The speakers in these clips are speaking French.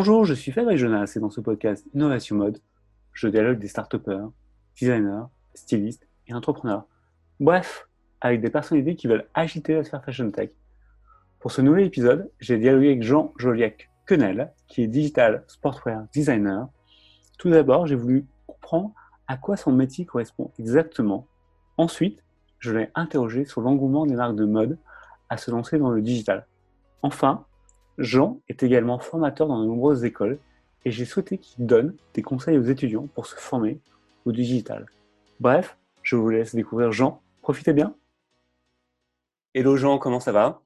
Bonjour, je suis Fabrice Jonas et dans ce podcast Innovation Mode, je dialogue des start designers, stylistes et entrepreneurs. Bref, avec des personnalités qui veulent agiter la sphère fashion tech. Pour ce nouvel épisode, j'ai dialogué avec Jean Joliac Quenel, qui est digital sportwear designer. Tout d'abord, j'ai voulu comprendre à quoi son métier correspond exactement. Ensuite, je l'ai interrogé sur l'engouement des marques de mode à se lancer dans le digital. Enfin, Jean est également formateur dans de nombreuses écoles et j'ai souhaité qu'il donne des conseils aux étudiants pour se former au digital. Bref, je vous laisse découvrir Jean. Profitez bien. Hello Jean, comment ça va?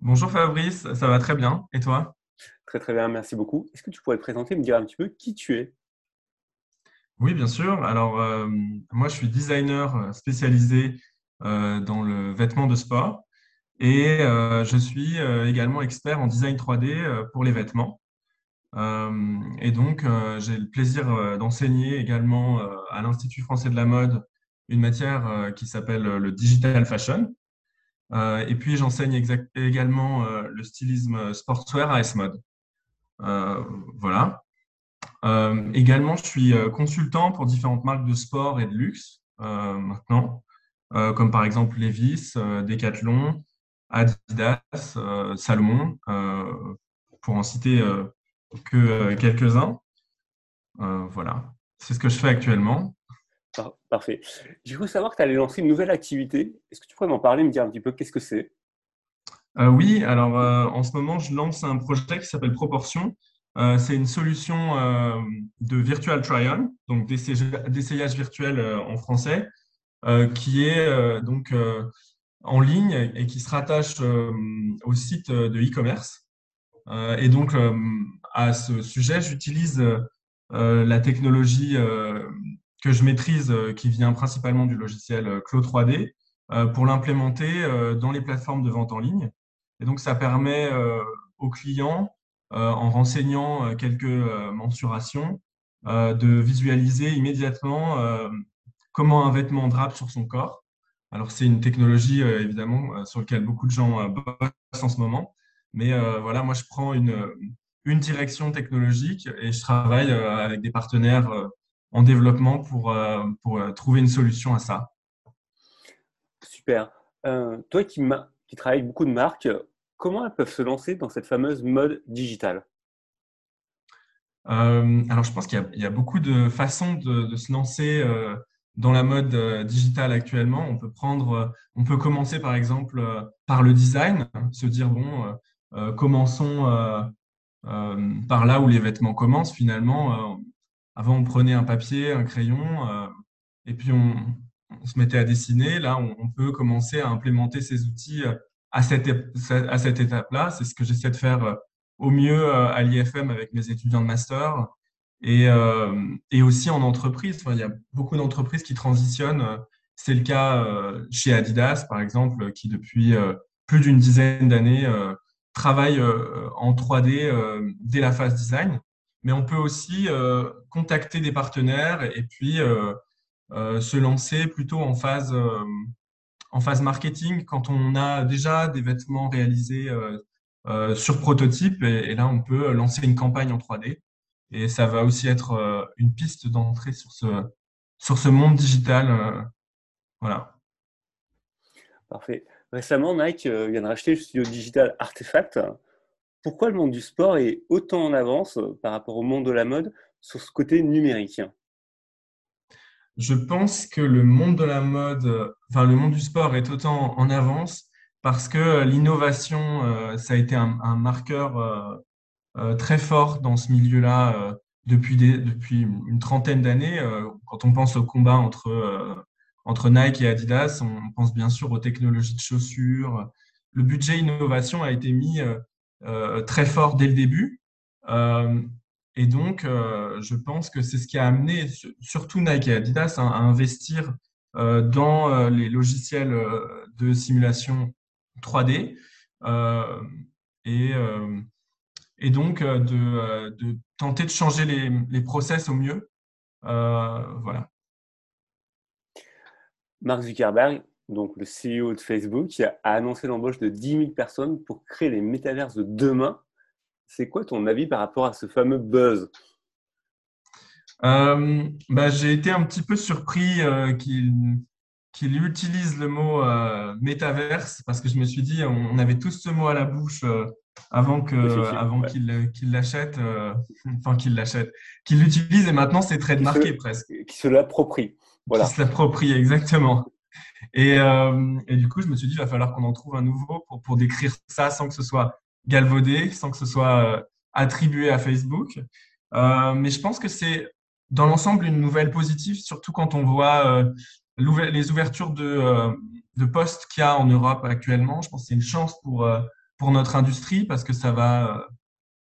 Bonjour Fabrice, ça va très bien. Et toi? Très très bien, merci beaucoup. Est-ce que tu pourrais te présenter, me dire un petit peu qui tu es? Oui, bien sûr. Alors, euh, moi, je suis designer spécialisé euh, dans le vêtement de sport et je suis également expert en design 3D pour les vêtements. et donc, j'ai le plaisir d'enseigner également à l'Institut français de la mode une matière qui s'appelle le digital fashion. Euh, et puis, j'enseigne également euh, le stylisme sportswear à S-Mode. Euh, voilà. également, je suis consultant pour différentes marques de sport et de luxe maintenant, comme par exemple Levis, Decathlon, Adidas, Salomon, pour en citer que quelques-uns. voilà, c'est ce que je fais actuellement. Parfait. J'ai voulu savoir que tu allais lancer une nouvelle activité. Est-ce que tu pourrais m'en parler, me dire un petit peu qu'est-ce que c'est? Euh, Oui, alors euh, en ce moment, je lance un projet qui s'appelle Proportion. Euh, c'est une solution de virtual try-on, donc d'essayage virtuel en français, qui est donc en ligne et qui se rattache au site de e-commerce. et donc, à ce sujet, j'utilise la technologie que je maîtrise, euh, qui vient principalement du logiciel euh, Clo 3D, euh, pour l'implémenter dans les plateformes de vente en ligne. Et donc, ça permet aux clients, en renseignant quelques mensurations, de visualiser immédiatement comment un vêtement drape sur son corps. Alors, c'est une technologie, évidemment, sur laquelle beaucoup de gens bossent en ce moment. Mais voilà, moi, je prends une, une direction technologique et je travaille avec des partenaires en développement pour, euh, pour euh, trouver une solution à ça. Super. Euh, toi qui, qui travailles avec beaucoup de marques, comment elles peuvent se lancer dans cette fameuse mode digitale? Alors, je pense qu'il y, a beaucoup de façons de, se lancer dans la mode digitale actuellement. On peut prendre, on peut commencer par exemple par le design, se dire bon, commençons par là où les vêtements commencent. Finalement, avant, on prenait un papier, un crayon, euh, et puis on, se mettait à dessiner. Là, on, peut commencer à implémenter ces outils euh, à cette, à cette étape-là. C'est ce que j'essaie de faire euh, au mieux à l'IFM avec mes étudiants de master et, et aussi en entreprise. il y a beaucoup d'entreprises qui transitionnent. C'est le cas chez Adidas, par exemple, qui depuis plus d'une dizaine d'années travaille en 3D dès la phase design mais on peut aussi euh, contacter des partenaires et puis euh, euh, se lancer plutôt en phase, en phase marketing quand on a déjà des vêtements réalisés sur prototype et, là on peut lancer une campagne en 3D et ça va aussi être une piste d'entrée sur ce, sur ce monde digital. voilà. Parfait. Récemment, Nike vient de racheter le studio digital Artefact pourquoi le monde du sport est autant en avance euh, par rapport au monde de la mode sur ce côté numérique? Je pense que le monde de la mode, enfin le monde du sport est autant en avance parce que l'innovation, euh, ça a été un, marqueur euh, très fort dans ce milieu-là depuis, depuis une trentaine d'années. Quand on pense au combat entre, entre Nike et Adidas, on pense bien sûr aux technologies de chaussures. Le budget innovation a été mis euh, très fort dès le début. Euh, et donc, euh, je pense que c'est ce qui a amené surtout Nike et Adidas à, investir dans les logiciels de simulation 3D et, et donc de, de, tenter de changer les, les process au mieux. voilà. Mark Zuckerberg donc le CEO de Facebook, qui a annoncé l'embauche de 10 000 personnes pour créer les métaverses de demain. c'est quoi ton avis par rapport à ce fameux buzz? Euh, bah, J'ai été un petit peu surpris euh, qu'il qu'il utilise le mot euh, métaverse parce que je me suis dit, on, avait tous ce mot à la bouche avant que, avant qu'il qu'il l'achète, enfin qu'il l'achète, qu'il l'utilise et maintenant c'est très marqué presque. Qui se l'approprie. Voilà. Qui se l'approprie, exactement. Et, et, du coup, je me suis dit, il va falloir qu'on en trouve un nouveau pour, pour décrire ça sans que ce soit galvaudé, sans que ce soit attribué à Facebook. mais je pense que c'est dans l'ensemble une nouvelle positive, surtout quand on voit euh, les ouvertures de, euh, de postes qu'il y a en Europe actuellement. Je pense que c'est une chance pour, euh, pour notre industrie parce que ça va,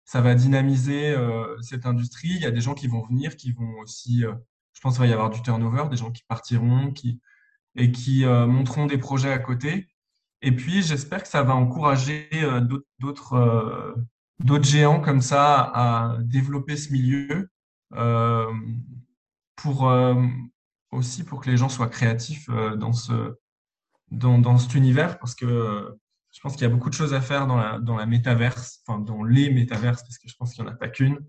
ça va dynamiser cette industrie. Il y a des gens qui vont venir, qui vont aussi, je pense qu'il va y avoir du turnover, des gens qui partiront qui, et qui monteront des projets à côté. Et puis, j'espère que ça va encourager d'autres d'autres géants comme ça à développer ce milieu euh, pour euh, aussi pour que les gens soient créatifs euh, dans ce dans, dans cet univers parce que je pense qu'il y a beaucoup de choses à faire dans la, dans la métaverse, enfin dans les métaverses, parce que je pense qu'il n'y en a pas qu'une.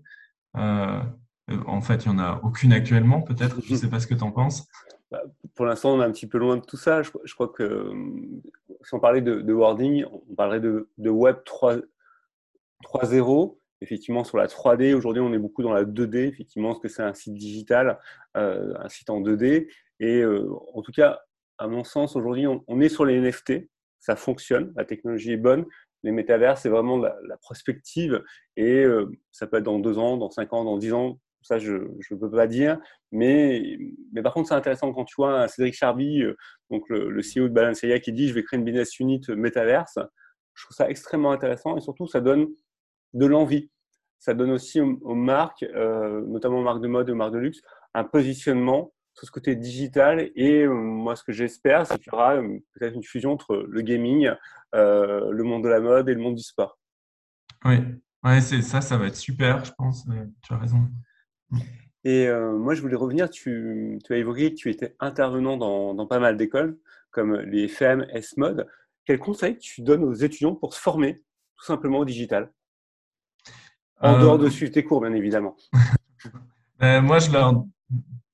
en fait, il n'y en a aucune actuellement, peut-être. Je ne sais pas ce que tu en penses. Bah, pour l'instant, on est un petit peu loin de tout ça. Je, crois que si on parlait de, wording, on parlerait de, Web 3.0 effectivement sur la 3D. Aujourd'hui, on est beaucoup dans la 2D, effectivement, parce que c'est un site digital, euh, un site en 2D. Et euh, en tout cas, à mon sens, aujourd'hui, on, est sur les NFT. Ça fonctionne, la technologie est bonne. Les métavers, c'est vraiment la, prospective. Et euh, ça peut être dans deux ans, dans cinq ans, dans dix ans. Ça, je ne peux pas dire. Mais, mais par contre, c'est intéressant quand tu vois Cédric Charby, donc le, CEO de Balenciaga, qui dit Je vais créer une business unit métaverse. Je trouve ça extrêmement intéressant et surtout, ça donne de l'envie. Ça donne aussi aux, marques, euh, notamment aux marques de mode et aux marques de luxe, un positionnement sur ce côté digital. Et euh, moi, ce que j'espère, c'est qu'il y aura euh, peut-être une fusion entre le gaming, le monde de la mode et le monde du sport. Oui, ouais, c'est ça, ça va être super, je pense. tu as raison. Et moi, je voulais revenir, tu, tu, as évoqué que tu étais intervenant dans, dans pas mal d'écoles, comme les FM, S-Mode. Quels conseils tu donnes aux étudiants pour se former tout simplement au digital? En euh, dehors de suivre tes cours, bien évidemment. Ben, moi, je leur,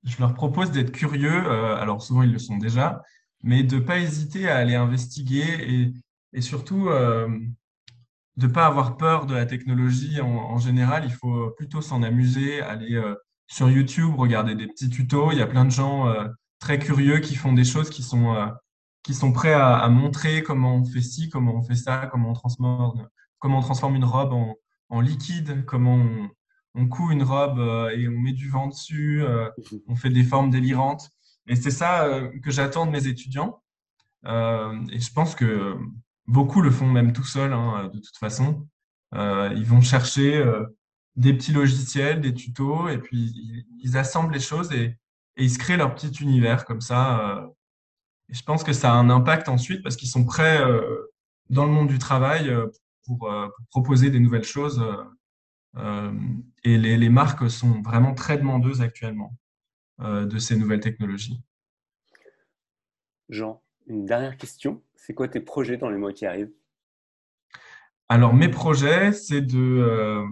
je leur propose d'être curieux. Euh, alors, souvent, ils le sont déjà, mais de ne pas hésiter à aller investiguer et, surtout euh, de ne pas avoir peur de la technologie en, général. Il faut plutôt s'en amuser, aller sur YouTube, regarder des petits tutos. Il y a plein de gens très curieux qui font des choses qui sont, qui sont prêts à, à, montrer comment on fait ci, comment on fait ça, comment on transforme, comment on transforme une robe en, en liquide, comment on, on coud une robe euh, et on met du vent dessus, euh, on fait des formes délirantes. Et c'est ça euh, que j'attends de mes étudiants. et je pense que beaucoup le font même tout seuls, hein, de toute façon. ils vont chercher des petits logiciels, des tutos, et puis ils, assemblent les choses et, ils se créent leur petit univers comme ça. et je pense que ça a un impact ensuite parce qu'ils sont prêts dans le monde du travail pour, pour, proposer des nouvelles choses. Euh, euh, et les, les, marques sont vraiment très demandeuses actuellement de ces nouvelles technologies. Jean, une dernière question. C'est quoi tes projets dans les mois qui arrivent? Alors, mes projets, c'est de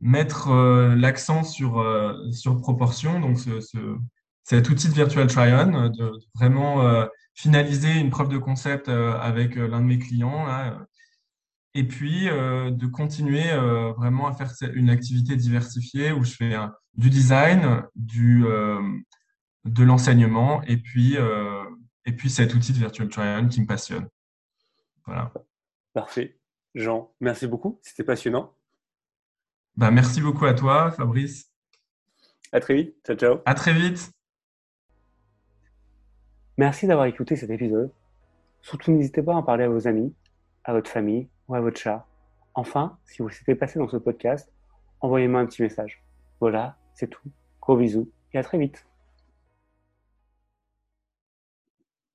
mettre l'accent sur, sur proportion, donc ce, ce, cet outil de Virtual Try-On, de, vraiment finaliser une preuve de concept avec l'un de mes clients, là, et puis euh, de continuer euh, vraiment à faire une activité diversifiée où je fais du design, du, euh, de l'enseignement et puis, et puis cet outil de Virtual Try-On qui me passionne. Voilà. Parfait. Jean, merci beaucoup. C'était passionnant. Bah, merci beaucoup à toi, Fabrice. À très vite. Ciao, ciao. À très vite. Merci d'avoir écouté cet épisode. Surtout, n'hésitez pas à en parler à vos amis, à votre famille ou à votre chat. Enfin, si vous s'était passé dans ce podcast, envoyez-moi un petit message. Voilà, c'est tout. Gros bisous et à très vite.